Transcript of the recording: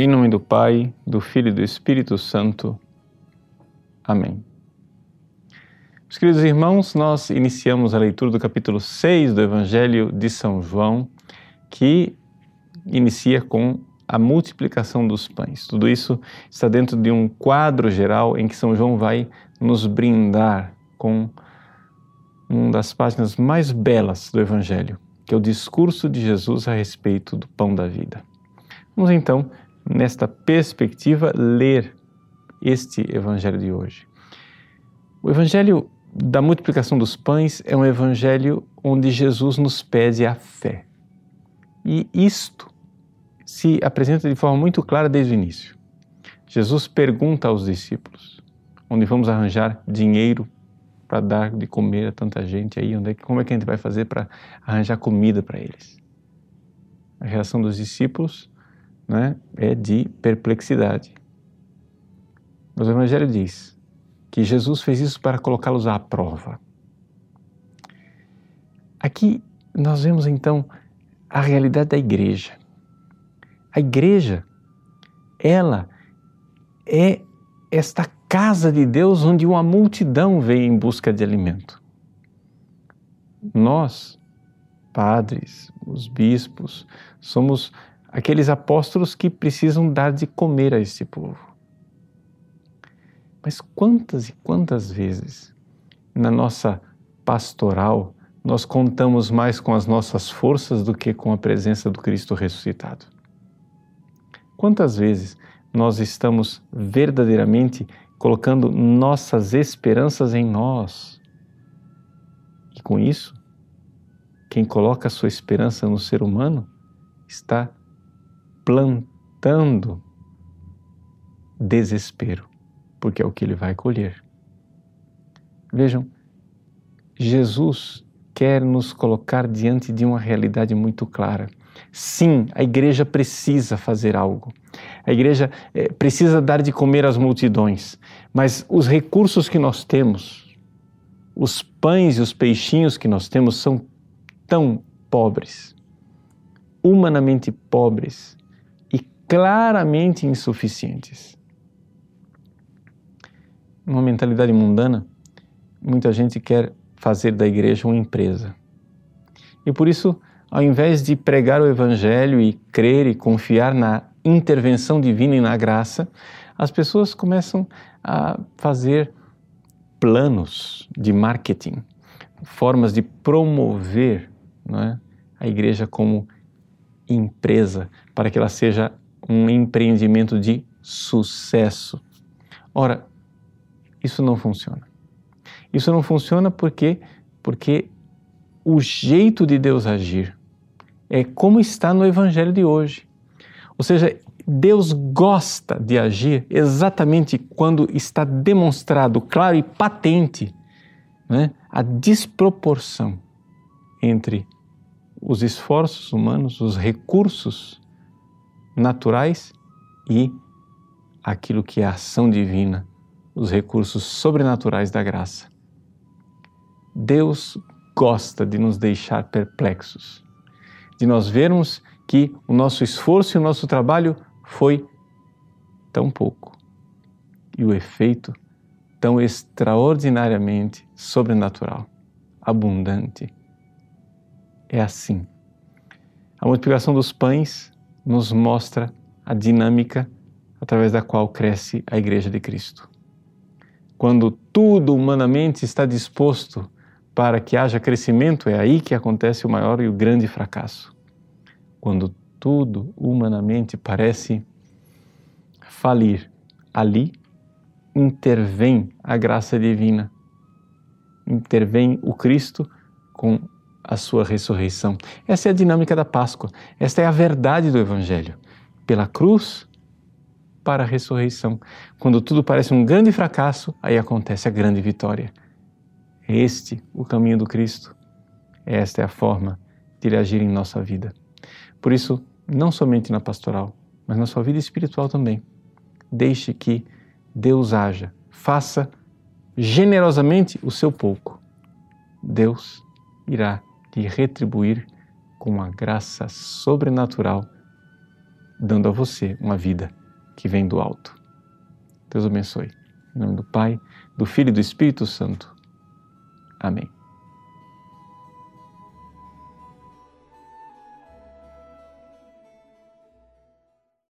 Em nome do Pai, do Filho e do Espírito Santo. Amém. Meus queridos irmãos, nós iniciamos a leitura do capítulo 6 do Evangelho de São João, que inicia com a multiplicação dos pães. Tudo isso está dentro de um quadro geral em que São João vai nos brindar com uma das páginas mais belas do Evangelho, que é o discurso de Jesus a respeito do pão da vida. Vamos então nesta perspectiva, ler este Evangelho de hoje. O Evangelho da multiplicação dos pães é um Evangelho onde Jesus nos pede a fé. E isto se apresenta de forma muito clara desde o início. Jesus pergunta aos discípulos: onde vamos arranjar dinheiro para dar de comer a tanta gente aí? Onde é, como é que a gente vai fazer para arranjar comida para eles? A reação dos discípulos né, é de perplexidade. Mas o Evangelho diz que Jesus fez isso para colocá-los à prova. Aqui nós vemos então a realidade da igreja. A igreja, ela é esta casa de Deus onde uma multidão vem em busca de alimento. Nós, padres, os bispos, somos aqueles apóstolos que precisam dar de comer a esse povo. Mas quantas e quantas vezes na nossa pastoral nós contamos mais com as nossas forças do que com a presença do Cristo ressuscitado? Quantas vezes nós estamos verdadeiramente colocando nossas esperanças em nós? E com isso, quem coloca sua esperança no ser humano está plantando desespero, porque é o que ele vai colher. Vejam, Jesus quer nos colocar diante de uma realidade muito clara. Sim, a igreja precisa fazer algo. A igreja é, precisa dar de comer às multidões, mas os recursos que nós temos, os pães e os peixinhos que nós temos são tão pobres, humanamente pobres, claramente insuficientes. Uma mentalidade mundana, muita gente quer fazer da igreja uma empresa. E por isso, ao invés de pregar o evangelho e crer e confiar na intervenção divina e na graça, as pessoas começam a fazer planos de marketing, formas de promover é, a igreja como empresa, para que ela seja um empreendimento de sucesso. Ora, isso não funciona. Isso não funciona porque porque o jeito de Deus agir é como está no evangelho de hoje. Ou seja, Deus gosta de agir exatamente quando está demonstrado claro e patente né, a desproporção entre os esforços humanos, os recursos naturais e aquilo que é a ação divina, os recursos sobrenaturais da graça. Deus gosta de nos deixar perplexos, de nós vermos que o nosso esforço e o nosso trabalho foi tão pouco e o efeito tão extraordinariamente sobrenatural, abundante. É assim. A multiplicação dos pães nos mostra a dinâmica através da qual cresce a Igreja de Cristo. Quando tudo humanamente está disposto para que haja crescimento, é aí que acontece o maior e o grande fracasso. Quando tudo humanamente parece falir, ali intervém a graça divina, intervém o Cristo com a sua ressurreição. Essa é a dinâmica da Páscoa. Esta é a verdade do Evangelho. Pela cruz para a ressurreição. Quando tudo parece um grande fracasso, aí acontece a grande vitória. É este o caminho do Cristo. Esta é a forma de ele agir em nossa vida. Por isso, não somente na pastoral, mas na sua vida espiritual também. Deixe que Deus haja. Faça generosamente o seu pouco. Deus irá de retribuir com uma graça sobrenatural dando a você uma vida que vem do alto. Deus abençoe. Em nome do Pai, do Filho e do Espírito Santo. Amém.